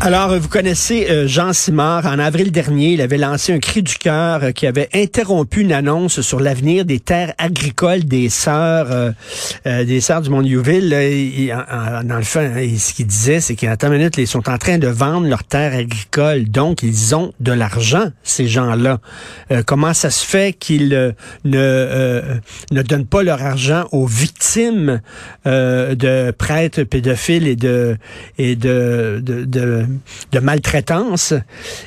Alors, vous connaissez euh, Jean Simard. En avril dernier, il avait lancé un cri du cœur euh, qui avait interrompu une annonce sur l'avenir des terres agricoles des sœurs euh, des sœurs du Mont-Youville. Dans le fond, hein, ce qu'il disait, c'est qu'à ta minute, ils sont en train de vendre leurs terres agricoles. Donc, ils ont de l'argent, ces gens-là. comment ça se fait qu'ils ne, ne donnent pas leur argent aux victimes de prêtres pédophiles et de, et de de maltraitance.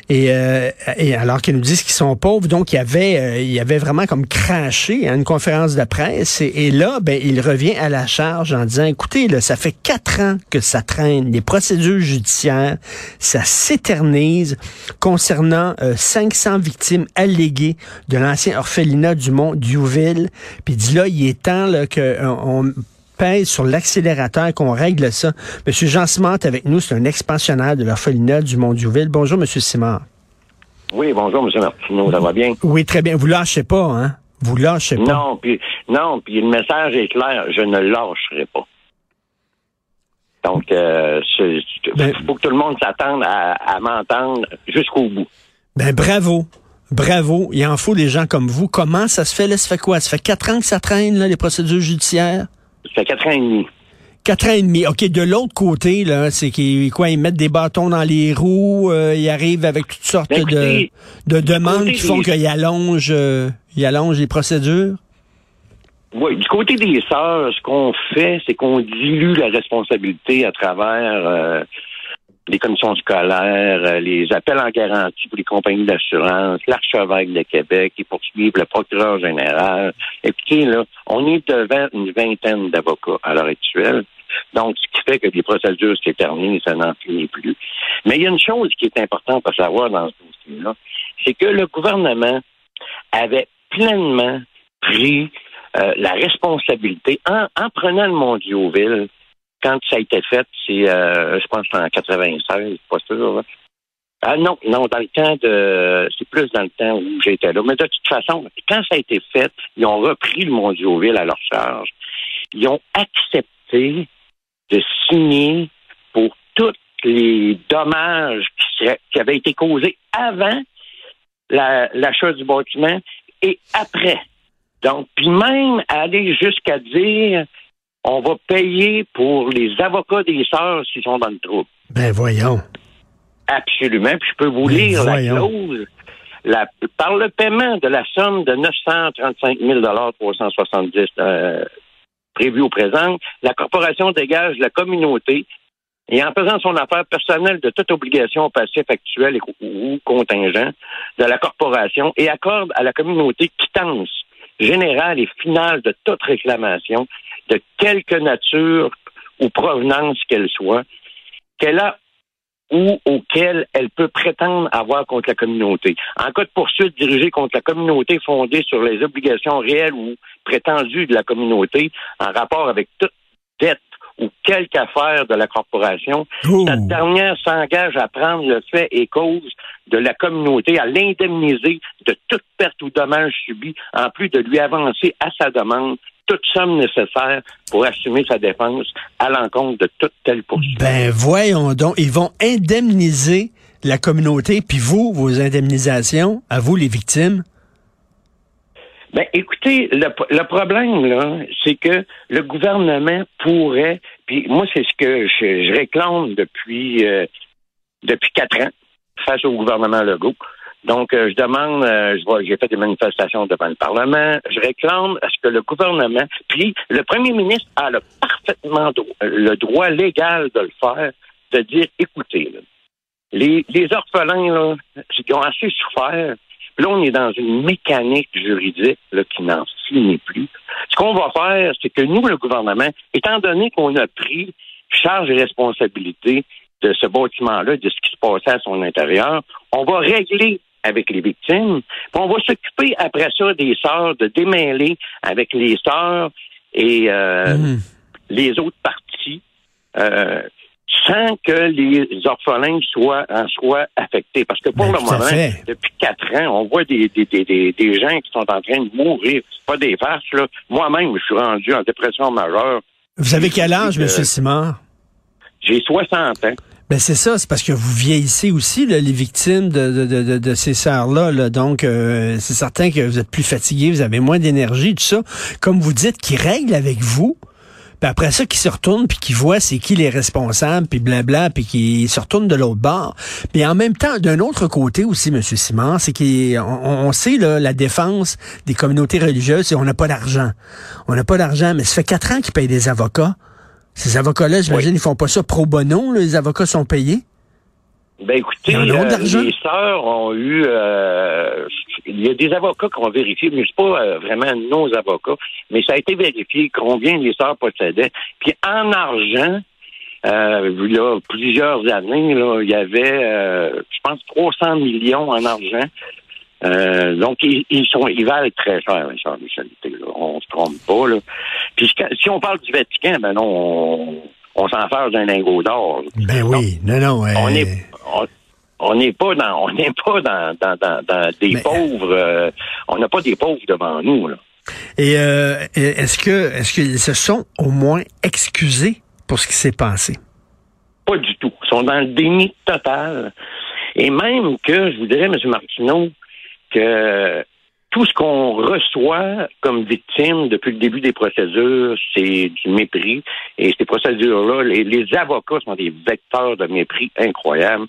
Et, euh, et alors qu'ils nous disent qu'ils sont pauvres, donc il y avait, euh, il y avait vraiment comme craché à une conférence de presse. Et, là, ben, il revient à la charge en disant, écoutez, ça fait quatre ans que ça traîne, les procédures judiciaires, ça s'éternise concernant 500 euh, victimes alléguées de l'ancien orphelinat du Mont Diouville. Puis il dit là, il est temps là, qu'on pèse sur l'accélérateur, qu'on règle ça. Monsieur Jean Simard est avec nous, c'est un expansionnaire de l'orphelinat du Mont-Diouville. Bonjour, Monsieur Simard. Oui, bonjour, Monsieur Martineau, ça va bien? Oui, très bien. Vous lâchez pas, hein? Vous lâchez pas. Non, puis non, puis le message est clair, je ne lâcherai pas. Donc, il euh, ben- faut que tout le monde s'attende à, m'entendre jusqu'au bout. Ben bravo. Bravo. Il en faut des gens comme vous. Comment ça se fait? Là, ça fait quoi? Ça fait quatre ans que ça traîne, là, les procédures judiciaires? Ça fait quatre ans et demi. Quatre ans et demi. OK, de l'autre côté, là, c'est qu'ils quoi, ils mettent des bâtons dans les roues, euh, ils arrivent avec toutes sortes ben, de, de demandes qui font qu'ils allongent, euh, allongent les procédures? Oui, du côté des sœurs, ce qu'on fait, c'est qu'on dilue la responsabilité à travers euh, les commissions scolaires, euh, les appels en garantie pour les compagnies d'assurance, l'archevêque de Québec qui poursuivent le procureur général. Écoutez, là, on est devant une vingtaine d'avocats à l'heure actuelle. Donc, ce qui fait que les procédures s'éternisent, ça n'en finit plus. Mais il y a une chose qui est importante à savoir dans ce dossier-là, c'est que le gouvernement avait pleinement pris euh, la responsabilité en, en prenant le Mondioville quand ça a été fait, c'est, euh, je pense, en 96, pas sûr. Ah non, non, dans le temps de, c'est plus dans le temps où j'étais là. Mais de toute façon, quand ça a été fait, ils ont repris le Mondioville à leur charge. Ils ont accepté de signer pour tous les dommages qui, qui avaient été causés avant l'achat du bâtiment et après. Donc, puis même aller jusqu'à dire on va payer pour les avocats des sœurs s'ils sont dans le trouble. Ben voyons. Absolument. Puis je peux vous ben, lire la clause. par le paiement de la somme de 935 000 370 euh, prévue au présent, la corporation dégage la communauté et en faisant son affaire personnelle de toute obligation passif actuelle ou contingent de la corporation et accorde à la communauté quittance générale et finale de toute réclamation de quelque nature ou provenance qu'elle soit, qu'elle a ou auquel elle peut prétendre avoir contre la communauté. En cas de poursuite dirigée contre la communauté fondée sur les obligations réelles ou prétendues de la communauté en rapport avec toute dette ou quelque affaire de la corporation, cette dernière s'engage à prendre le fait et cause de la communauté, à l'indemniser de toute perte ou dommage subi, en plus de lui avancer à sa demande toute somme nécessaire pour assumer sa défense à l'encontre de toute telle poursuite. Ben voyons donc, ils vont indemniser la communauté, puis vous, vos indemnisations, à vous les victimes? Ben, écoutez, le, le problème, là, c'est que le gouvernement pourrait, puis moi, c'est ce que je, je réclame depuis euh, depuis quatre ans face au gouvernement Legault. Donc, euh, je demande, euh, je vois, j'ai fait des manifestations devant le Parlement, je réclame à ce que le gouvernement, puis le premier ministre a le parfaitement le droit légal de le faire, de dire, écoutez, là, les, les orphelins, là, qui ont assez souffert, là, on est dans une mécanique juridique là, qui n'en finit plus. Ce qu'on va faire, c'est que nous, le gouvernement, étant donné qu'on a pris charge et responsabilité de ce bâtiment-là, de ce qui se passait à son intérieur, on va régler avec les victimes, puis on va s'occuper après ça des sœurs, de démêler avec les sœurs et euh, Mhm. les autres parties. Euh, sans que les orphelins soient en soient affectés. Parce que pour Ben, le moment, depuis quatre ans, on voit des, des, des, des, des gens qui sont en train de mourir. C'est pas des farces, là. Moi-même, je suis rendu en dépression majeure. Vous avez quel âge, M. Simard? J'ai 60 ans. Ben c'est ça, c'est parce que vous vieillissez aussi, là, les victimes de, de, de, de- de ces sœurs-là. là. Donc, euh, c'est certain que vous êtes plus fatigué, vous avez moins d'énergie, tout ça. Comme vous dites, qui règle avec vous. Puis après ça, qui se retourne, puis qui voit c'est qui les responsables, puis blabla, puis qui se retourne de l'autre bord. Puis en même temps, d'un autre côté aussi, M. Simon, c'est qu'on on, sait là, la défense des communautés religieuses, c'est on n'a pas d'argent. On n'a pas d'argent, mais ça fait quatre ans qu'ils payent des avocats. Ces avocats-là, j'imagine, ils font pas ça pro bono, là, les avocats sont payés. Ben écoutez, euh, les sœurs ont eu euh, il y a des avocats qui ont vérifié, mais c'est pas euh, vraiment nos avocats, mais ça a été vérifié combien les sœurs possédaient. Puis en argent, euh, là, plusieurs années, là, il y avait euh, je pense 300 millions en argent. Euh, donc, ils, ils sont, ils valent très cher, les sœurs là. On se trompe pas, là. Puis, si on parle du Vatican, ben non, on, on s'en fait d'un lingot d'or. Ben oui, non, non. euh, On est on- on n'est pas dans on n'est pas dans, dans, dans, dans des Mais- pauvres euh, on n'a pas des pauvres devant nous là. Et euh, est-ce que est-ce qu'ils se sont au moins excusés pour ce qui s'est passé? Pas du tout. Ils sont dans le déni total. Et même que je vous dirais, M. Martineau, que tout ce qu'on reçoit comme victime depuis le début des procédures, c'est du mépris. Et ces procédures-là, les, avocats sont des vecteurs de mépris incroyables.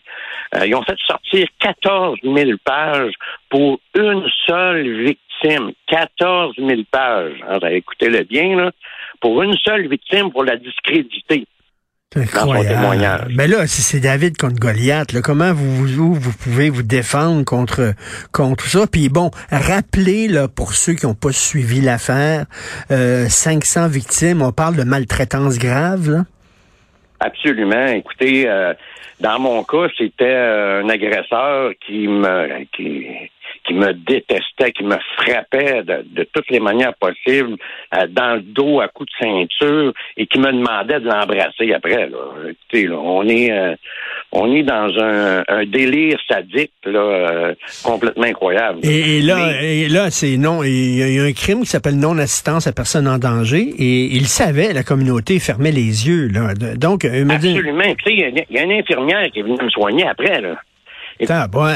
Euh, ils ont fait sortir 14 000 pages pour une seule victime. 14 000 pages. Alors, écoutez-le bien, là. Pour une seule victime, pour la discréditer. Témoignage. Mais là, si c'est David contre Goliath, là, comment vous, vous, vous pouvez vous défendre contre, contre ça? Puis bon, rappelez, là, pour ceux qui n'ont pas suivi l'affaire, euh, 500 victimes, on parle de maltraitance grave, là. Absolument. Écoutez, euh, dans mon cas, c'était euh, un agresseur qui me qui, qui me détestait, qui me frappait de, de toutes les manières possibles, euh, dans le dos à coups de ceinture, et qui me demandait de l'embrasser après. Là. Écoutez, là, on est euh, on est dans un, un délire sadique là, euh, complètement incroyable. Et, et là, Mais- et là, c'est non. Il y, a- il y a un crime qui s'appelle non-assistance à personne en danger, et il savait, la communauté fermait les yeux. Là. Donc, dit, Absolument. Tu sais, Il y, a une- il y a une infirmière qui est venue me soigner après. Là. Bon,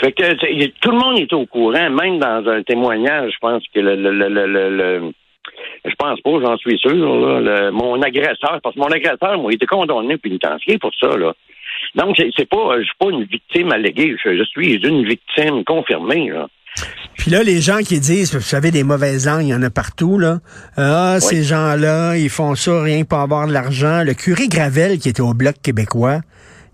Fait que tout le monde est au courant, même dans un témoignage, je pense que le, le, le, le, je pense pas, j'en suis sûr, là, le- mon agresseur, parce que mon agresseur, moi, il était condamné au pénitencier pour ça, là. Donc, c'est pas, je suis pas une victime alléguée, je, je suis une victime confirmée, là. Puis là, les gens qui disent, vous savez, des mauvaises langues, il y en a partout, là. Ah, ces gens-là, ils font ça rien que pour avoir de l'argent. Le curé Gravel, qui était au Bloc québécois,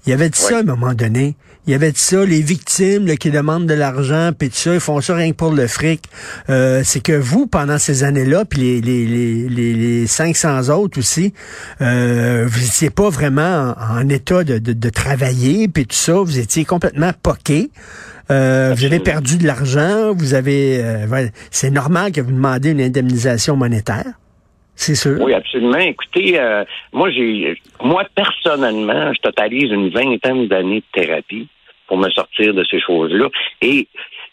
il avait dit ça à un moment donné. Il avait dit ça, les victimes là, qui demandent de l'argent, puis tout ça, ils font ça rien que pour le fric. Euh, c'est que vous, pendant ces années-là, puis les, les, les, les, les 500 autres aussi, euh, vous étiez pas vraiment en, en état de, de, de travailler, puis tout ça, vous étiez complètement poqué. Euh, vous avez perdu de l'argent, vous avez... euh, c'est normal que vous demandez une indemnisation monétaire, c'est sûr. Oui, absolument. Écoutez, euh, moi, j'ai, moi, personnellement, je totalise une vingtaine d'années de thérapie pour me sortir de ces choses-là. Et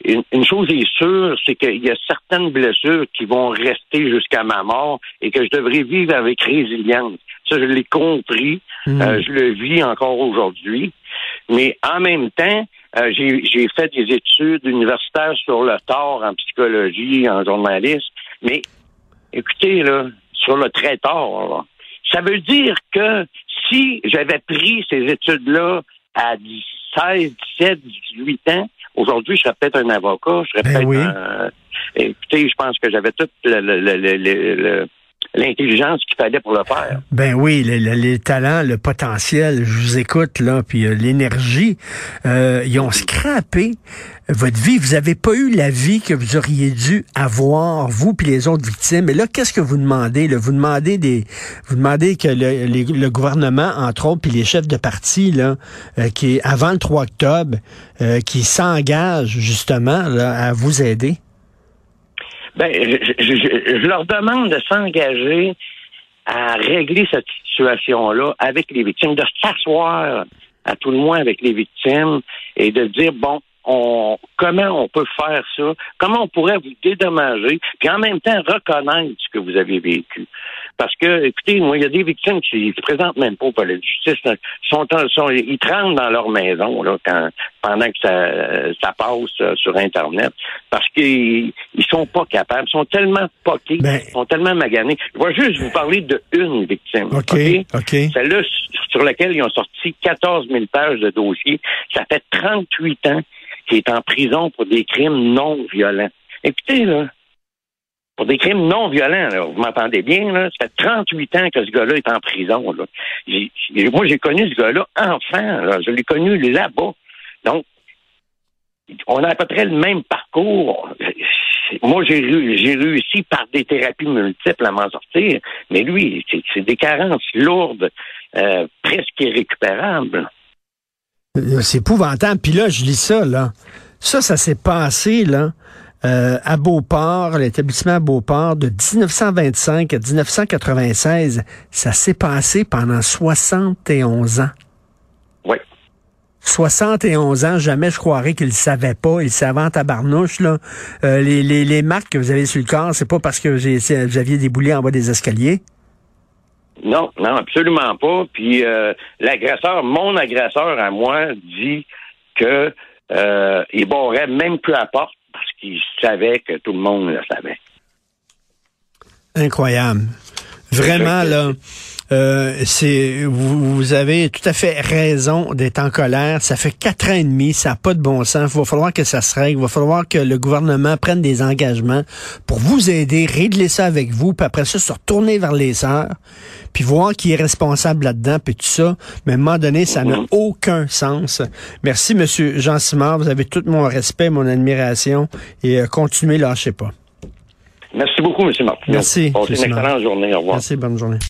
une, une chose est sûre, c'est qu'il y a certaines blessures qui vont rester jusqu'à ma mort et que je devrais vivre avec résilience. Ça, je l'ai compris. Hmm. Euh, je le vis encore aujourd'hui. Mais en même temps, euh, j'ai fait des études universitaires sur le tort en psychologie, en journalisme. Mais écoutez, là, sur le très tort, ça veut dire que si j'avais pris ces études-là à 16, 17, 18 ans, aujourd'hui, je serais peut-être un avocat, je serais Ben peut-être oui. un... Écoutez, je pense que j'avais tout le- le- le- le- le- le- l'intelligence qu'il fallait pour le faire. Ben oui, le- le- les talents, le potentiel, je vous écoute là, puis euh, l'énergie, euh, ils ont scrappé votre vie. Vous avez pas eu la vie que vous auriez dû avoir, vous puis les autres victimes. Et là, qu'est-ce que vous demandez là? Vous demandez des, vous demandez que le, les- le gouvernement, entre autres, puis les chefs de parti là, euh, qui avant le 3 octobre, euh, qui s'engagent justement là, à vous aider. Ben, je, je- je- je leur demande de s'engager à régler cette situation-là avec les victimes, de s'asseoir à tout le moins avec les victimes et de dire bon, on, comment on peut faire ça, comment on pourrait vous dédommager, puis en même temps reconnaître ce que vous avez vécu? Parce que, écoutez, moi, il y a des victimes qui se présentent même pas au palais de justice. Ils sont, sont- ils tremblent dans leur maison là, quand, pendant que ça, ça passe euh, sur Internet. Parce qu'ils ils sont pas capables. Ils sont tellement poqués, Ben- ils sont tellement maganés. Je vais juste vous parler de une victime. OK, OK? Celle-là, sur laquelle ils ont sorti 14 000 pages de dossiers. Ça fait 38 ans qu'il est en prison pour des crimes non violents. Écoutez, là, pour des crimes non violents, là, vous m'entendez bien, là, ça fait 38 ans que ce gars-là est en prison. Là. Moi, j'ai connu ce gars-là enfant. Là. Je l'ai connu là-bas. Donc, on a à peu près le même parcours. Moi, j'ai réu- j'ai réussi par des thérapies multiples à m'en sortir, mais lui, c'est- c'est des carences lourdes, euh, presque irrécupérables. Euh, C'est épouvantable. Puis là, je lis ça, là. Ça, ça s'est passé, là, euh, à Beauport, l'établissement à Beauport, de 1925 à 1996. Ça s'est passé pendant 71 ans. Oui. 71 ans, jamais je croirais qu'il ne savait pas. Il savait en tabarnouche, là. Euh, les, les, les marques que vous avez sur le corps, c'est pas parce que vous aviez déboulé en bas des escaliers. Non, non, absolument pas. Puis euh, l'agresseur, mon agresseur à moi, dit que euh, il barrait même plus à la porte parce qu'il savait que tout le monde le savait. Incroyable. Vraiment, là. Euh, c'est vous, vous avez tout à fait raison d'être en colère. Ça fait quatre ans et demi, ça n'a pas de bon sens. Il va falloir que ça se règle. Il va falloir que le gouvernement prenne des engagements pour vous aider, régler ça avec vous, puis après ça, se retourner vers les sœurs, puis voir qui est responsable là-dedans, puis tout ça. Mais à un moment donné, ça n'a aucun sens. Merci, Monsieur Jean Simard. Vous avez tout mon respect, mon admiration, et euh, continuez, lâchez pas. Merci beaucoup, M. Martin. Merci, Passez M. une excellente journée. Au revoir. Merci, bonne journée.